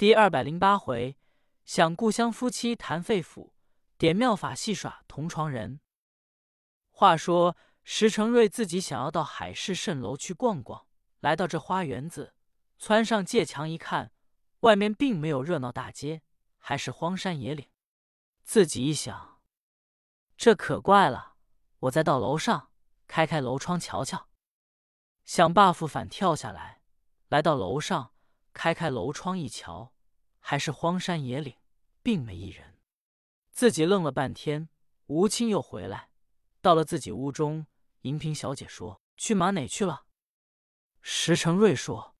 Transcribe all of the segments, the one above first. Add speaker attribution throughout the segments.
Speaker 1: 第二百零八回，想故乡夫妻谈肺腑，点妙法戏耍同床人。话说石成瑞自己想要到海市蜃楼去逛逛，来到这花园子，窜上界墙一看，外面并没有热闹大街，还是荒山野岭。自己一想，这可怪了，我再到楼上开开楼窗瞧瞧。想 buff 反跳下来，来到楼上，开开楼窗一瞧，还是荒山野岭，并没一人。自己愣了半天，吴清又回来，到了自己屋中，银萍小姐说：“去马哪去了？”石成瑞说：“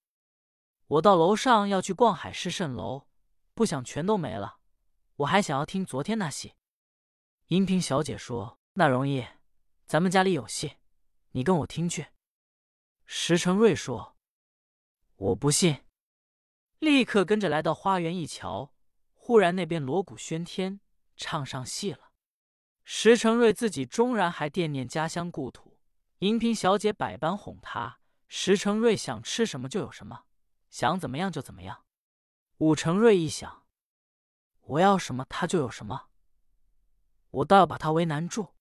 Speaker 1: 我到楼上要去逛海市蜃楼，不想全都没了。我还想要听昨天那戏。”银萍小姐说：“那容易，咱们家里有戏，你跟我听去。”石成瑞说：“我不信。”立刻跟着来到花园一瞧，忽然那边锣鼓喧天，唱上戏了。石成瑞自己终然还惦念家乡故土，银萍小姐百般哄他。石成瑞想吃什么就有什么，想怎么样就怎么样。武成瑞一想，我要什么他就有什么，我倒要把他为难住。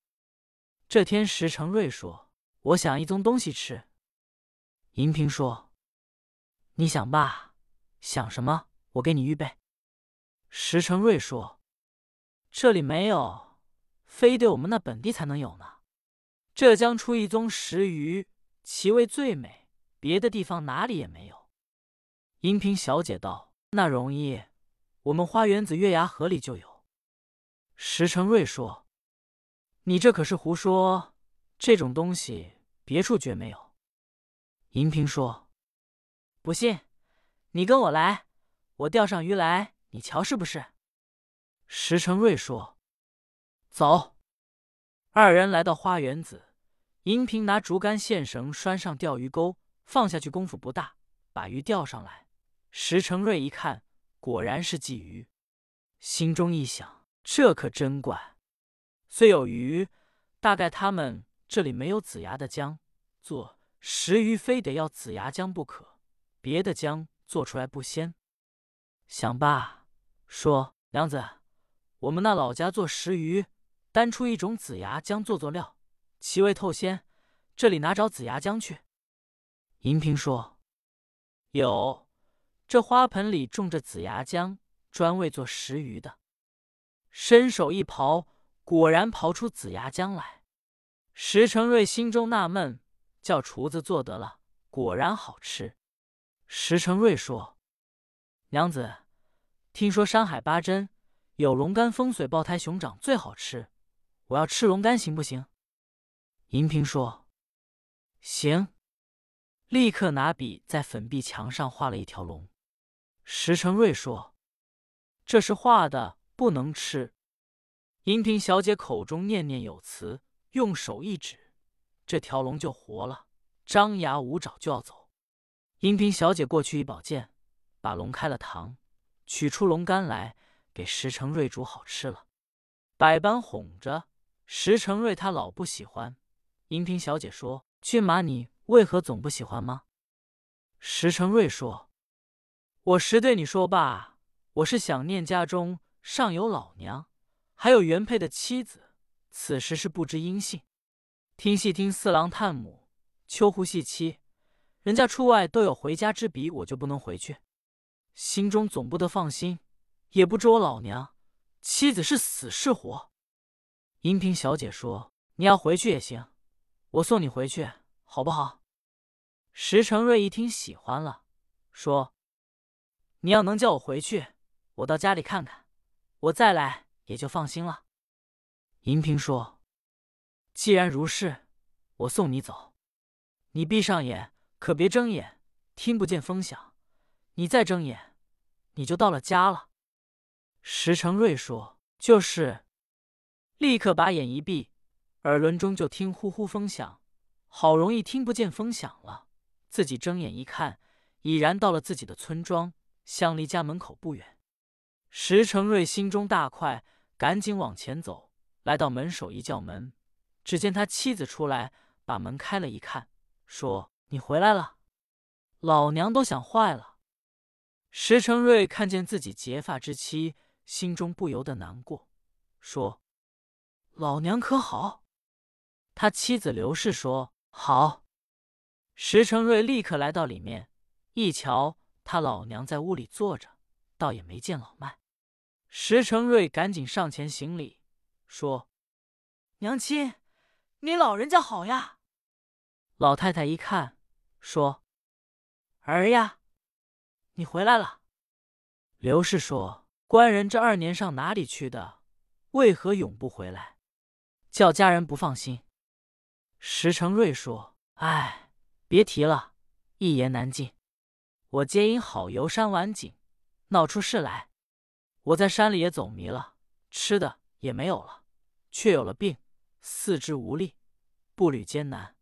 Speaker 1: 这天，石成瑞说：“我想一宗东西吃。”银萍说：“你想吧，想什么？我给你预备。”石成瑞说：“这里没有，非得我们那本地才能有呢。浙江出一宗石鱼，其味最美，别的地方哪里也没有。”银萍小姐道：“那容易，我们花园子月牙河里就有。”石成瑞说：“你这可是胡说，这种东西别处绝没有。”银萍说：“不信，你跟我来，我钓上鱼来，你瞧是不是？”石成瑞说：“走。”二人来到花园子，银萍拿竹竿线绳拴上钓鱼钩，放下去功夫不大，把鱼钓上来。石成瑞一看，果然是鲫鱼，心中一想：这可真怪。虽有鱼，大概他们这里没有子牙的姜做。石鱼非得要子牙姜不可，别的姜做出来不鲜。想罢，说：“娘子，我们那老家做石鱼，单出一种紫牙姜做做料，其味透鲜。这里拿找紫牙姜去？”银萍说：“有，这花盆里种着紫牙姜，专为做石鱼的。”伸手一刨，果然刨出紫牙姜来。石成瑞心中纳闷。叫厨子做得了，果然好吃。石成瑞说：“娘子，听说山海八珍有龙肝、风水、爆胎、熊掌最好吃，我要吃龙肝，行不行？”银萍说：“行。”立刻拿笔在粉壁墙上画了一条龙。石成瑞说：“这是画的，不能吃。”银萍小姐口中念念有词，用手一指。这条龙就活了，张牙舞爪就要走。银萍小姐过去一宝剑，把龙开了膛，取出龙肝来给石成瑞煮好吃了，百般哄着石成瑞。他老不喜欢。银萍小姐说：“骏马，你为何总不喜欢吗？”石成瑞说：“我实对你说罢，我是想念家中上有老娘，还有原配的妻子，此时是不知音信。”听戏听四郎探母，秋胡戏妻，人家出外都有回家之笔，我就不能回去，心中总不得放心，也不知我老娘妻子是死是活。银萍小姐说：“你要回去也行，我送你回去，好不好？”石成瑞一听喜欢了，说：“你要能叫我回去，我到家里看看，我再来也就放心了。”银萍说。既然如是，我送你走。你闭上眼，可别睁眼，听不见风响。你再睁眼，你就到了家了。石成瑞说：“就是。”立刻把眼一闭，耳轮中就听呼呼风响，好容易听不见风响了。自己睁眼一看，已然到了自己的村庄，相离家门口不远。石成瑞心中大快，赶紧往前走，来到门首一叫门。只见他妻子出来，把门开了，一看，说：“你回来了，老娘都想坏了。”石成瑞看见自己结发之妻，心中不由得难过，说：“老娘可好？”他妻子刘氏说：“好。”石成瑞立刻来到里面，一瞧他老娘在屋里坐着，倒也没见老迈。石成瑞赶紧上前行礼，说：“娘亲，你老人家好呀。”老太太一看，说：“儿呀。”你回来了，刘氏说：“官人这二年上哪里去的？为何永不回来？叫家人不放心。”石成瑞说：“哎，别提了，一言难尽。我皆因好游山玩景，闹出事来。我在山里也走迷了，吃的也没有了，却有了病，四肢无力，步履艰难。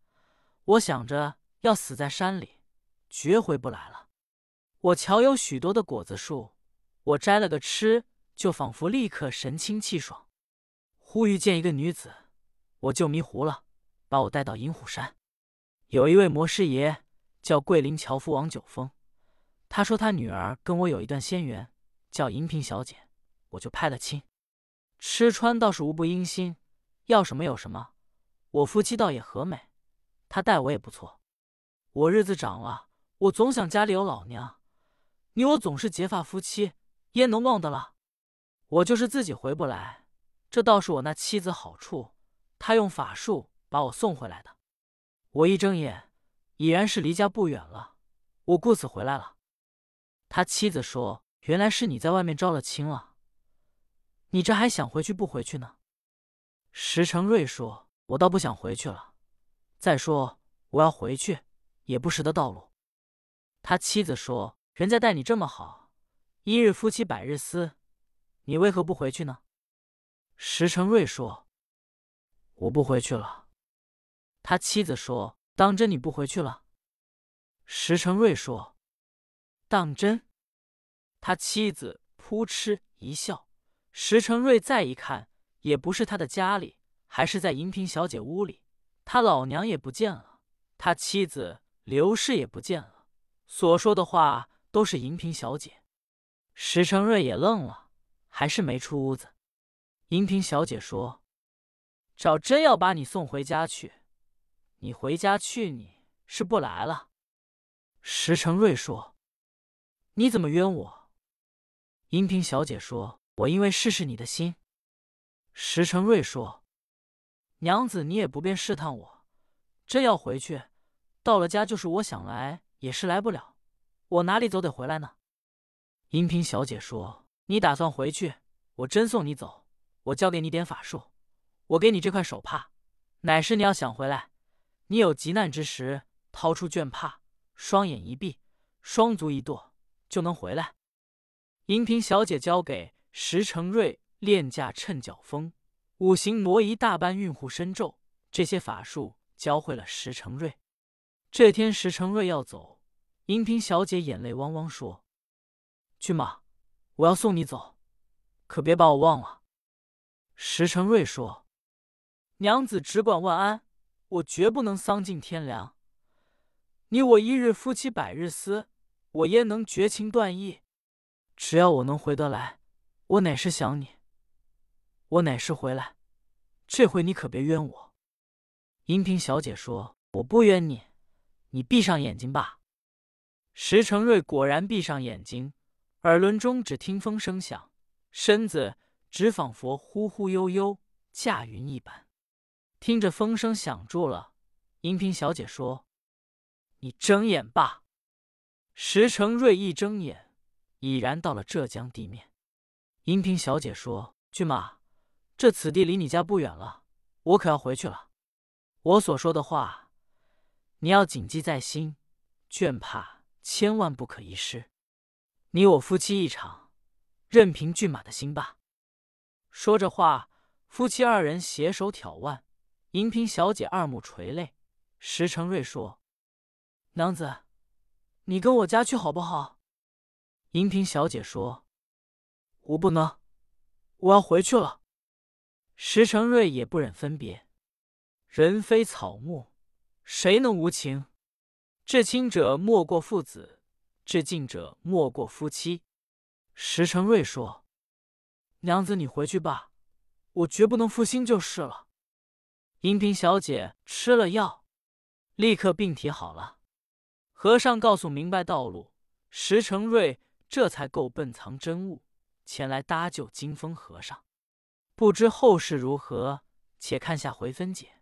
Speaker 1: 我想着要死在山里，绝回不来了。”我瞧有许多的果子树，我摘了个吃，就仿佛立刻神清气爽。忽遇见一个女子，我就迷糊了，把我带到银虎山。有一位魔师爷叫桂林樵夫王九峰，他说他女儿跟我有一段仙缘，叫银萍小姐，我就拍了亲。吃穿倒是无不殷心，要什么有什么。我夫妻倒也和美，他待我也不错。我日子长了，我总想家里有老娘。你我总是结发夫妻，焉能忘得了？我就是自己回不来，这倒是我那妻子好处，她用法术把我送回来的。我一睁眼，已然是离家不远了，我故此回来了。他妻子说：“原来是你在外面招了亲了，你这还想回去不回去呢？”石成瑞说：“我倒不想回去了，再说我要回去也不识得道路。”他妻子说。人家待你这么好，一日夫妻百日思，你为何不回去呢？石成瑞说：“我不回去了。”他妻子说：“当真你不回去了？”石成瑞说：“当真。”他妻子扑哧一笑。石成瑞再一看，也不是他的家里，还是在银萍小姐屋里。他老娘也不见了，他妻子刘氏也不见了，所说的话。都是银萍小姐，石成瑞也愣了，还是没出屋子。银萍小姐说：“找真要把你送回家去，你回家去你是不来了。”石成瑞说：“你怎么冤我？”银萍小姐说：“我因为试试你的心。”石成瑞说：“娘子，你也不便试探我，真要回去，到了家就是我想来也是来不了。”我哪里走得回来呢？银萍小姐说：“你打算回去，我真送你走。我教给你点法术，我给你这块手帕，乃是你要想回来，你有急难之时，掏出绢帕，双眼一闭，双足一跺，就能回来。”银萍小姐交给石成瑞练架趁脚风，五行挪移大般运护身咒，这些法术教会了石成瑞。这天石成瑞要走。银萍小姐眼泪汪汪说：“君马，我要送你走，可别把我忘了。”石成瑞说：“娘子只管万安，我绝不能丧尽天良。你我一日夫妻百日思，我焉能绝情断义？只要我能回得来，我乃是想你，我乃是回来。这回你可别冤我。”银萍小姐说：“我不冤你，你闭上眼睛吧。”石成瑞果然闭上眼睛，耳轮中只听风声响，身子只仿佛忽忽悠悠驾云一般。听着风声响住了，银萍小姐说：“你睁眼吧。”石成瑞一睁眼，已然到了浙江地面。银萍小姐说：“骏马，这此地离你家不远了，我可要回去了。我所说的话，你要谨记在心，倦怕。”千万不可遗失。你我夫妻一场，任凭骏马的心吧。说着话，夫妻二人携手挑腕。银萍小姐二目垂泪。石成瑞说：“娘子，你跟我家去好不好？”银萍小姐说：“我不能，我要回去了。”石成瑞也不忍分别。人非草木，谁能无情？至亲者莫过父子，至近者莫过夫妻。”石成瑞说：“娘子，你回去吧，我绝不能负心就是了。”银萍小姐吃了药，立刻病体好了。和尚告诉明白道路，石成瑞这才够笨藏真物，前来搭救金风和尚。不知后事如何，且看下回分解。